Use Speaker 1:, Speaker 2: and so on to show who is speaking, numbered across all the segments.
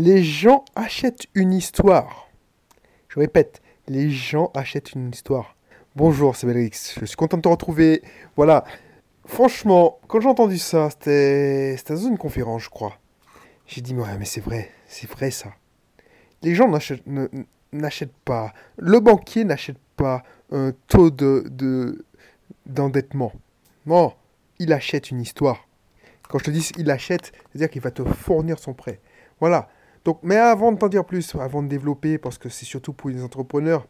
Speaker 1: Les gens achètent une histoire. Je répète, les gens achètent une histoire. Bonjour, c'est Belrix. Je suis content de te retrouver. Voilà. Franchement, quand j'ai entendu ça, c'était dans une conférence, je crois. J'ai dit, ouais, mais c'est vrai, c'est vrai ça. Les gens n'achètent pas. Le banquier n'achète pas un taux de d'endettement. non, il achète une histoire. Quand je te dis il achète, c'est-à-dire qu'il va te fournir son prêt. Voilà. Donc, mais avant de t'en dire plus, avant de développer, parce que c'est surtout pour les entrepreneurs,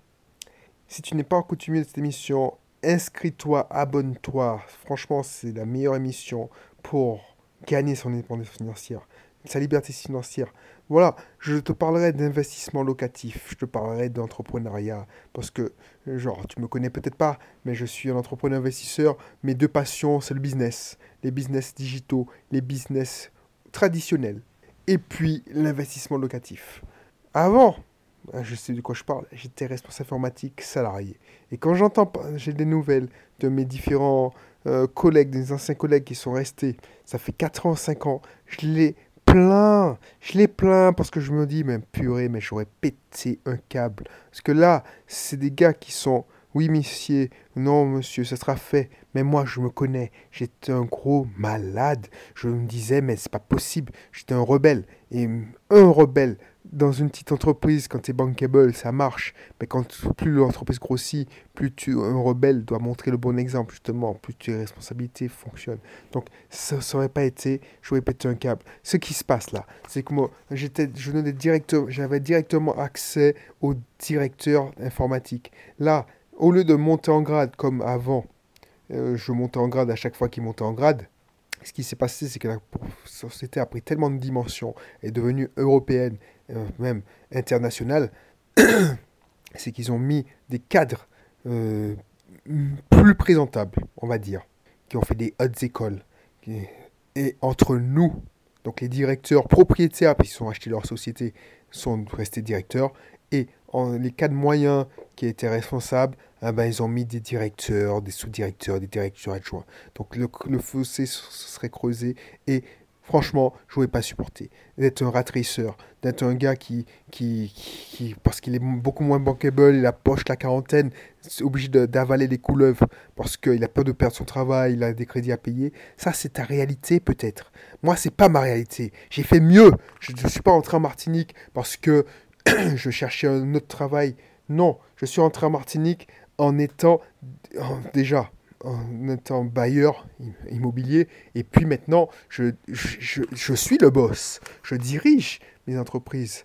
Speaker 1: si tu n'es pas coutumier de cette émission, inscris-toi, abonne-toi. Franchement, c'est la meilleure émission pour gagner son indépendance financière, sa liberté financière. Voilà, je te parlerai d'investissement locatif, je te parlerai d'entrepreneuriat, parce que, genre, tu me connais peut-être pas, mais je suis un entrepreneur investisseur. Mes deux passions, c'est le business, les business digitaux, les business traditionnels, et puis l'investissement locatif. Avant, ah, je sais de quoi je parle, j'étais responsable informatique salarié. Et quand j'entends, j'ai des nouvelles de mes différents euh, collègues, des anciens collègues qui sont restés, ça fait 4 ans, 5 ans, je les plains. Je les plains parce que je me dis, mais purée, mais j'aurais pété un câble. Parce que là, c'est des gars qui sont, oui, monsieur, non, monsieur, ça sera fait. Mais moi, je me connais. J'étais un gros malade. Je me disais, mais c'est pas possible. J'étais un rebelle. Et un rebelle, dans une petite entreprise, quand tu es bankable, ça marche. Mais quand plus l'entreprise grossit, plus tu, un rebelle doit montrer le bon exemple, justement, plus tes responsabilités fonctionnent. Donc, ça n'aurait pas été, j'aurais pété un câble. Ce qui se passe là, c'est que moi, j'étais, je j'avais directement accès au directeur informatique. Là, au lieu de monter en grade comme avant, euh, je montais en grade à chaque fois qu'il montait en grade, ce qui s'est passé, c'est que la société a pris tellement de dimensions, est devenue européenne, euh, même internationale, c'est qu'ils ont mis des cadres euh, plus présentables, on va dire, qui ont fait des hautes écoles. Et entre nous, donc les directeurs propriétaires, puisqu'ils ont acheté leur société, sont restés directeurs, et en, les cadres moyens qui étaient responsables, ah ben, ils ont mis des directeurs, des sous-directeurs, des directeurs adjoints. Donc le, fossé serait creusé et franchement, je ne pouvais pas supporter. D'être un ratrisseur, d'être un gars qui, qui, qui parce qu'il est beaucoup moins bankable, il approche la quarantaine, c'est obligé d'avaler des couleuvres parce qu'il a peur de perdre son travail, il a des crédits à payer. Ça, c'est ta réalité peut-être. Moi, c'est pas ma réalité. J'ai fait mieux. Je ne suis pas entré en Martinique parce que je cherchais un autre travail. Non, je suis entré en Martinique en étant déjà en étant bailleur immobilier et puis maintenant je, je, suis le boss, je dirige mes entreprises,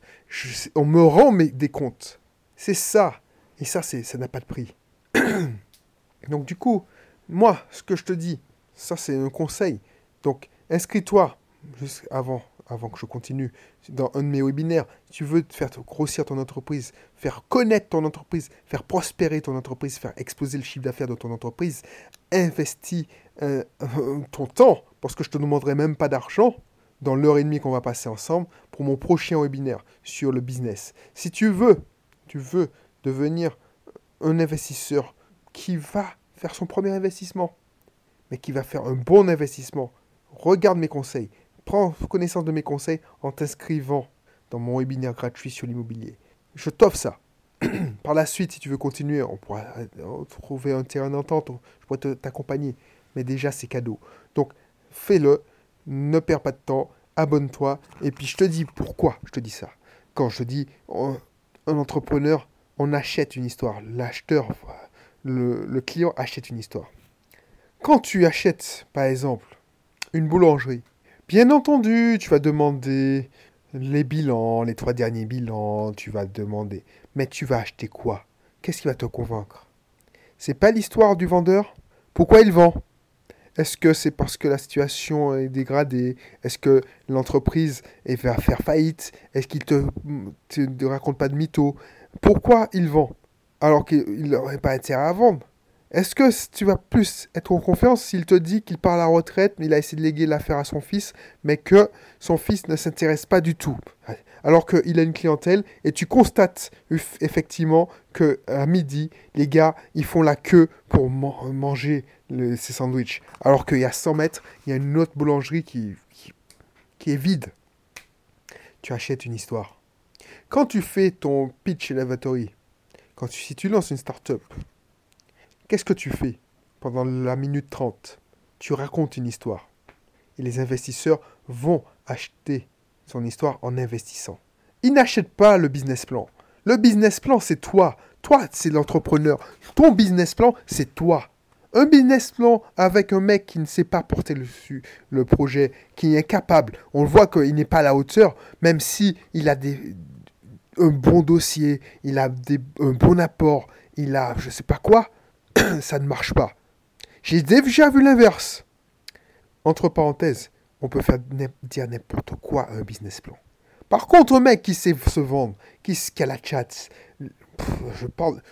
Speaker 1: on me rend mes, des comptes. C'est ça. Et ça, ça n'a pas de prix. Donc du coup, moi, ce que je te dis, ça c'est un conseil. Donc inscris-toi juste avant avant que je continue, dans un de mes webinaires, tu veux faire grossir ton entreprise, faire connaître ton entreprise, faire prospérer ton entreprise, faire exploser le chiffre d'affaires de ton entreprise, investis euh, ton temps, parce que je ne te demanderai même pas d'argent dans l'heure et demie qu'on va passer ensemble pour mon prochain webinaire sur le business. Si tu veux, tu veux devenir un investisseur qui va faire son premier investissement, mais qui va faire un bon investissement, regarde mes conseils, prends connaissance de mes conseils en t'inscrivant dans mon webinaire gratuit sur l'immobilier. Je t'offre ça. Par la suite, si tu veux continuer, on pourra euh, trouver un terrain d'entente, je pourrais t'accompagner. Mais déjà, c'est cadeau. Donc, fais-le, ne perds pas de temps, abonne-toi. Et puis, je te dis pourquoi je te dis ça. Quand je dis un entrepreneur, on achète une histoire. L'acheteur, le, le client achète une histoire. Quand tu achètes, par exemple, une boulangerie, Bien entendu, tu vas demander les bilans, les trois derniers bilans, tu vas demander. Mais tu vas acheter quoi? Qu'est-ce qui va te convaincre? C'est pas l'histoire du vendeur? Pourquoi il vend? Est-ce que c'est parce que la situation est dégradée? Est-ce que l'entreprise va faire faillite? Est-ce qu'il te, te raconte pas de mytho Pourquoi il vend? Alors qu'il n'aurait pas intérêt à vendre est-ce que tu vas plus être en confiance s'il te dit qu'il part à la retraite, mais il a essayé de léguer l'affaire à son fils, mais que son fils ne s'intéresse pas du tout? Alors qu'il a une clientèle et tu constates effectivement que à midi, les gars, ils font la queue pour manger ces sandwichs. Alors qu'il y a 100 mètres, il y a une autre boulangerie qui, qui est vide. tu achètes une histoire. Quand tu fais ton pitch elevatory, quand si tu lances une startup, qu'est-ce que tu fais pendant la minute 30 Tu racontes une histoire. Et les investisseurs vont acheter son histoire en investissant. Ils n'achètent pas le business plan. Le business plan, c'est toi. Toi, c'est l'entrepreneur. Ton business plan, c'est toi. Un business plan avec un mec qui ne sait pas porter le, projet, qui est incapable. On voit qu'il n'est pas à la hauteur, même si il a des, un bon dossier, il a des, un bon apport, il a je sais pas quoi, ça ne marche pas. J'ai déjà vu l'inverse. Entre parenthèses, on peut faire dire n'importe quoi à un business plan. Par contre, un mec qui sait se vendre, qui, qui a la je,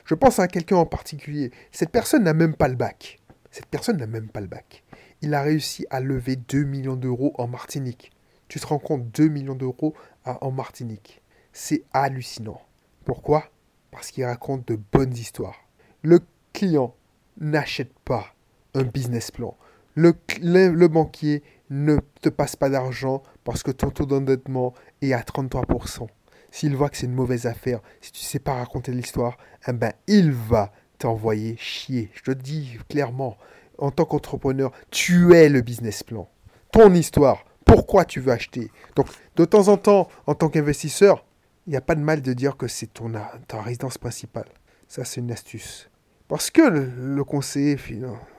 Speaker 1: je pense à quelqu'un en particulier. Cette personne n'a même pas le bac. Cette personne n'a même pas le bac. Il a réussi à lever 2 millions d'euros en Martinique. Tu te rends compte, 2 millions d'euros en Martinique. C'est hallucinant. Pourquoi? Parce qu'il raconte de bonnes histoires. Le client n'achète pas un business plan. Le, banquier ne te passe pas d'argent parce que ton taux d'endettement est à 33%. S'il voit que c'est une mauvaise affaire, si tu ne sais pas raconter l'histoire, eh ben, il va t'envoyer chier. Je te dis clairement, en tant qu'entrepreneur, tu es le business plan. Ton histoire, pourquoi tu veux acheter? Donc, de temps en temps, en tant qu'investisseur, il n'y a pas de mal de dire que c'est ton, ta résidence principale. Ça, c'est une astuce. Parce que le, conseiller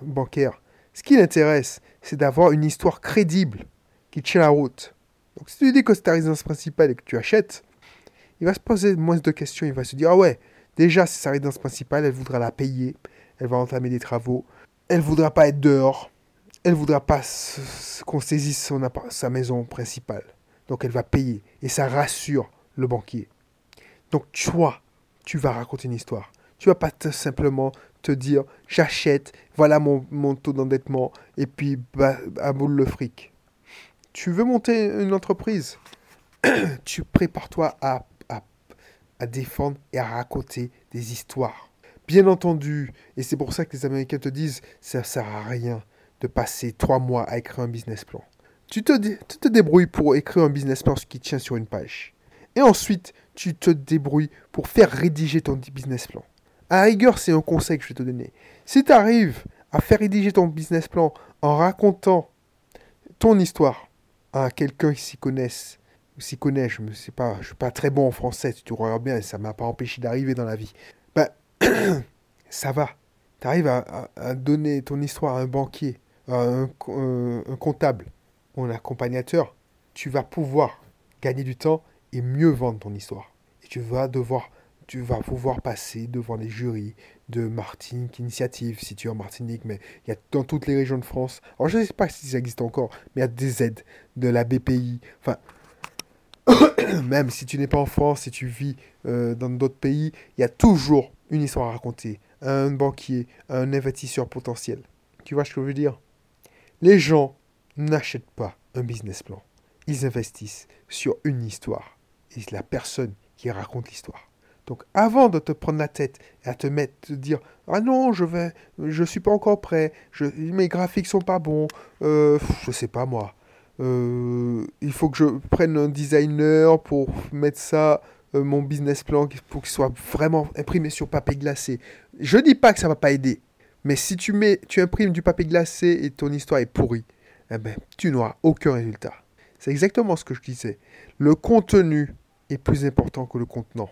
Speaker 1: bancaire, ce qui l'intéresse, c'est d'avoir une histoire crédible qui tient la route. Donc si tu dis que c'est ta résidence principale et que tu achètes, il va se poser moins de questions. Il va se dire, ah ouais, déjà c'est sa résidence principale, elle voudra la payer, elle va entamer des travaux, elle voudra pas être dehors, elle voudra pas qu'on saisisse sa maison principale. Donc elle va payer. Et ça rassure le banquier. Donc toi, tu vas raconter une histoire. Tu vas pas simplement te dire j'achète, voilà mon, mon taux d'endettement, et puis bah, à boule le fric. Tu veux monter une entreprise, tu prépares-toi à, à, à défendre et à raconter des histoires. Bien entendu, et c'est pour ça que les Américains te disent ça sert à rien de passer trois mois à écrire un business plan. Tu te, tu te débrouilles pour écrire un business plan qui tient sur une page. Et ensuite, tu te débrouilles pour faire rédiger ton business plan. À rigueur, c'est un conseil que je vais te donner. Si tu arrives à faire rédiger ton business plan en racontant ton histoire à quelqu'un qui s'y connaisse, ou s'y connaît, je ne sais pas, je suis pas très bon en français, tu regardes bien, ça m'a pas empêché d'arriver dans la vie. Ben, ça va. Tu arrives à, donner ton histoire à un banquier, à un, un comptable ou un accompagnateur, tu vas pouvoir gagner du temps et mieux vendre ton histoire. Et tu vas devoir, tu vas pouvoir passer devant les jurys de Martinique Initiative, si tu es en Martinique, mais il y a dans toutes les régions de France. Alors je ne sais pas si ça existe encore, mais il y a des aides de la BPI. Enfin, même si tu n'es pas en France, si tu vis euh, dans d'autres pays, il y a toujours une histoire à raconter. Un banquier, un investisseur potentiel. Tu vois ce que je veux dire? Les gens n'achètent pas un business plan. Ils investissent sur une histoire et la personne qui raconte l'histoire. Donc avant de te prendre la tête et à te mettre, te dire ah non je vais, je suis pas encore prêt, mes graphiques sont pas bons, euh, je sais pas moi, euh, il faut que je prenne un designer pour mettre ça, euh, mon business plan pour qu'il soit vraiment imprimé sur papier glacé. Je dis pas que ça va pas aider, mais si tu mets, tu imprimes du papier glacé et ton histoire est pourrie, eh ben tu n'auras aucun résultat. C'est exactement ce que je disais. Le contenu est plus important que le contenant.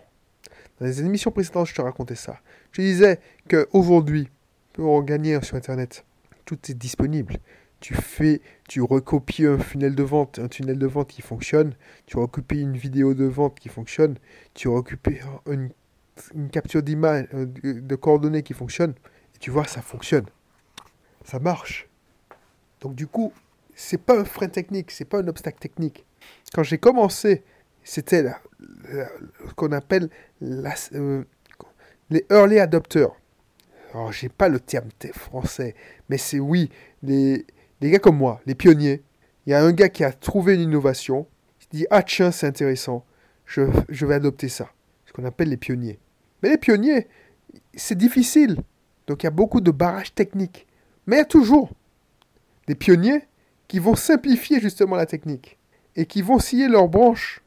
Speaker 1: Dans les émissions précédentes, je te racontais ça. Je disais qu'aujourd'hui, pour gagner sur Internet, tout est disponible. Tu fais, tu recopies un tunnel de vente, un tunnel de vente qui fonctionne, tu recopies une vidéo de vente qui fonctionne, tu recopies une, une capture d'image, euh, de coordonnées qui fonctionne, et tu vois, ça fonctionne. Ça marche. Donc du coup, c'est pas un frein technique, c'est pas un obstacle technique. Quand j'ai commencé c'était ce qu'on appelle euh, les early adopters. Alors, j'ai pas le terme français, mais c'est oui, les, les gars comme moi, les pionniers. Il y a un gars qui a trouvé une innovation, qui dit Ah, tiens, c'est intéressant, je, je vais adopter ça. Ce qu'on appelle les pionniers. Mais les pionniers, c'est difficile. Donc, il y a beaucoup de barrages techniques. Mais il y a toujours des pionniers qui vont simplifier justement la technique et qui vont scier leurs branches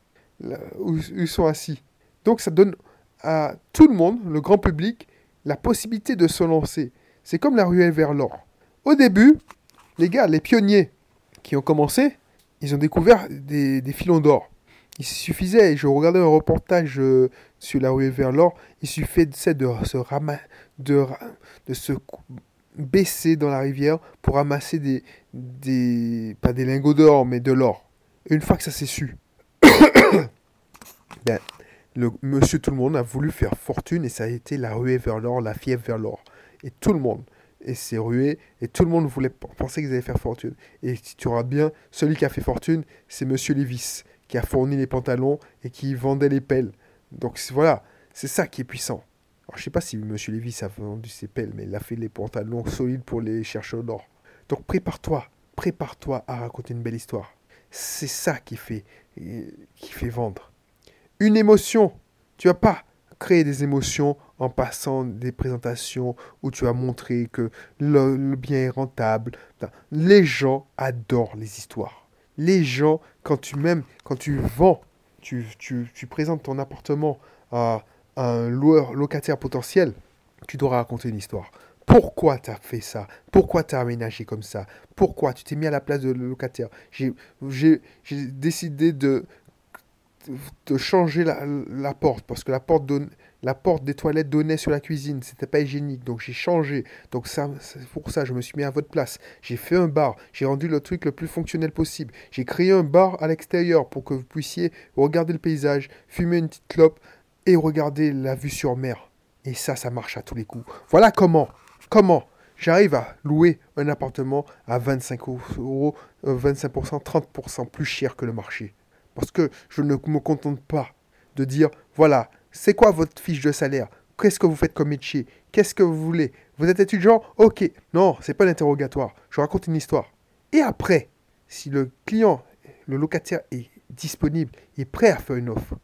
Speaker 1: où ils sont assis. Donc ça donne à tout le monde, le grand public, la possibilité de se lancer. C'est comme la ruelle vers l'or. Au début, les gars, les pionniers qui ont commencé, ils ont découvert des, filons d'or. Il suffisait, je regardais un reportage euh, sur la ruelle vers l'or, il suffisait de se, de se baisser dans la rivière pour ramasser des, des pas des lingots d'or, mais de l'or. Une fois que ça s'est su, ben, le monsieur tout le monde a voulu faire fortune et ça a été la ruée vers l'or, la fièvre vers l'or. Et tout le monde et s'est rué et tout le monde voulait penser qu'ils allaient faire fortune. Et tu regardes bien, celui qui a fait fortune, c'est monsieur Lévis qui a fourni les pantalons et qui vendait les pelles. Donc voilà, c'est ça qui est puissant. Alors je sais pas si monsieur Lévis a vendu ses pelles, mais il a fait les pantalons solides pour les chercheurs d'or. Donc prépare-toi, prépare-toi à raconter une belle histoire. C'est ça qui fait, qui fait vendre. Une émotion. Tu vas pas créer des émotions en passant des présentations où tu as montré que le, bien est rentable. Les gens adorent les histoires. Les gens, quand tu même, quand tu vends, tu, tu, tu présentes ton appartement à, un loueur locataire potentiel, tu dois raconter une histoire. Pourquoi tu as fait ça? Pourquoi tu as aménagé comme ça? Pourquoi tu t'es mis à la place de le locataire? J'ai décidé de, de changer la, la, porte parce que la porte la porte des toilettes donnait sur la cuisine, c'était pas hygiénique, donc j'ai changé. Donc ça, c'est pour ça, je me suis mis à votre place. J'ai fait un bar, j'ai rendu le truc le plus fonctionnel possible. J'ai créé un bar à l'extérieur pour que vous puissiez regarder le paysage, fumer une petite clope et regarder la vue sur mer. Et ça, ça marche à tous les coups. Voilà comment, comment j'arrive à louer un appartement à 25 euros, 25%, 30% plus cher que le marché? Parce que je ne me contente pas de dire, voilà, c'est quoi votre fiche de salaire? Qu'est-ce que vous faites comme métier? Qu'est-ce que vous voulez? Vous êtes étudiant? Ok. Non, c'est pas l'interrogatoire. Je raconte une histoire. Et après, si le client, le locataire est disponible, est prêt à faire une offre,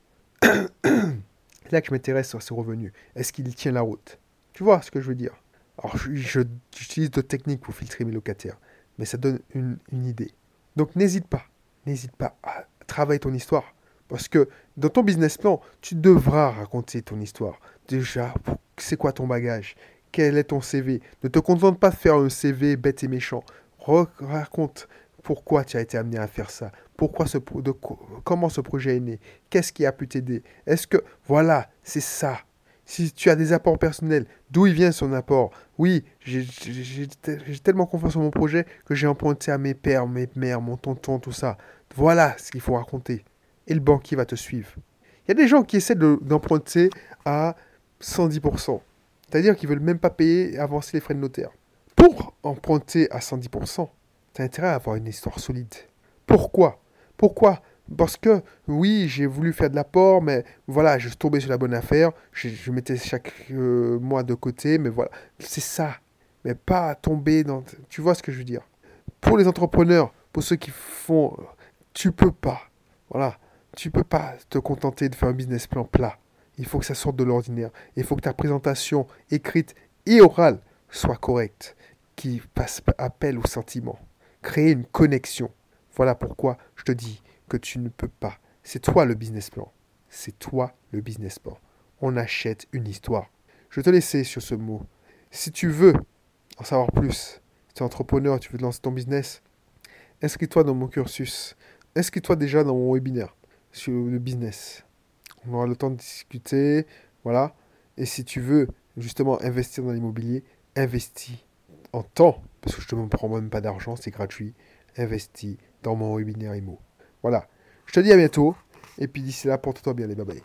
Speaker 1: c'est là que je m'intéresse sur ses revenus. Est-ce qu'il tient la route? Tu vois ce que je veux dire? Alors, j'utilise d'autres techniques pour filtrer mes locataires, mais ça donne une, une idée. Donc, n'hésite pas, n'hésite pas à travailler ton histoire. Parce que dans ton business plan, tu devras raconter ton histoire. Déjà, c'est quoi ton bagage? Quel est ton CV Ne te contente pas de faire un CV bête et méchant. raconte pourquoi tu as été amené à faire ça. Pourquoi ce, comment ce projet est né? Qu'est-ce qui a pu t'aider? Est-ce que... Voilà, c'est ça. Si tu as des apports personnels, d'où il vient son apport? Oui, j'ai tellement confiance en mon projet que j'ai emprunté à mes pères, mes mères, mon tonton, tout ça. Voilà ce qu'il faut raconter et le banquier va te suivre. Il y a des gens qui essaient d'emprunter à 110%. C'est-à-dire qu'ils veulent même pas payer et avancer les frais de notaire. Pour emprunter à 110%, tu as intérêt à avoir une histoire solide. Pourquoi? Pourquoi Parce que, oui, j'ai voulu faire de l'apport, mais voilà, je suis tombé sur la bonne affaire. Je, mettais chaque euh, mois de côté, mais voilà. C'est ça. Mais pas tomber dans... Tu vois ce que je veux dire? Pour les entrepreneurs, pour ceux qui font... Tu peux pas. Voilà. Tu peux pas te contenter de faire un business plan plat. Il faut que ça sorte de l'ordinaire. Il faut que ta présentation écrite et orale soit correcte, qui fasse appel au sentiment. Créer une connexion. Voilà pourquoi je te dis tu ne peux pas. C'est toi le business plan. C'est toi le business plan. On achète une histoire. Je te laisser sur ce mot. Si tu veux en savoir plus, tu es entrepreneur, tu veux lancer ton business, inscris-toi dans mon cursus. Inscris-toi déjà dans mon webinaire sur le business. On aura le temps de discuter, voilà. Et si tu veux justement investir dans l'immobilier, investis en temps, parce que je ne te prends même pas d'argent, c'est gratuit. Investis dans mon webinaire IMO. Voilà. Je te dis à bientôt. Et puis d'ici là, porte-toi bien les babés.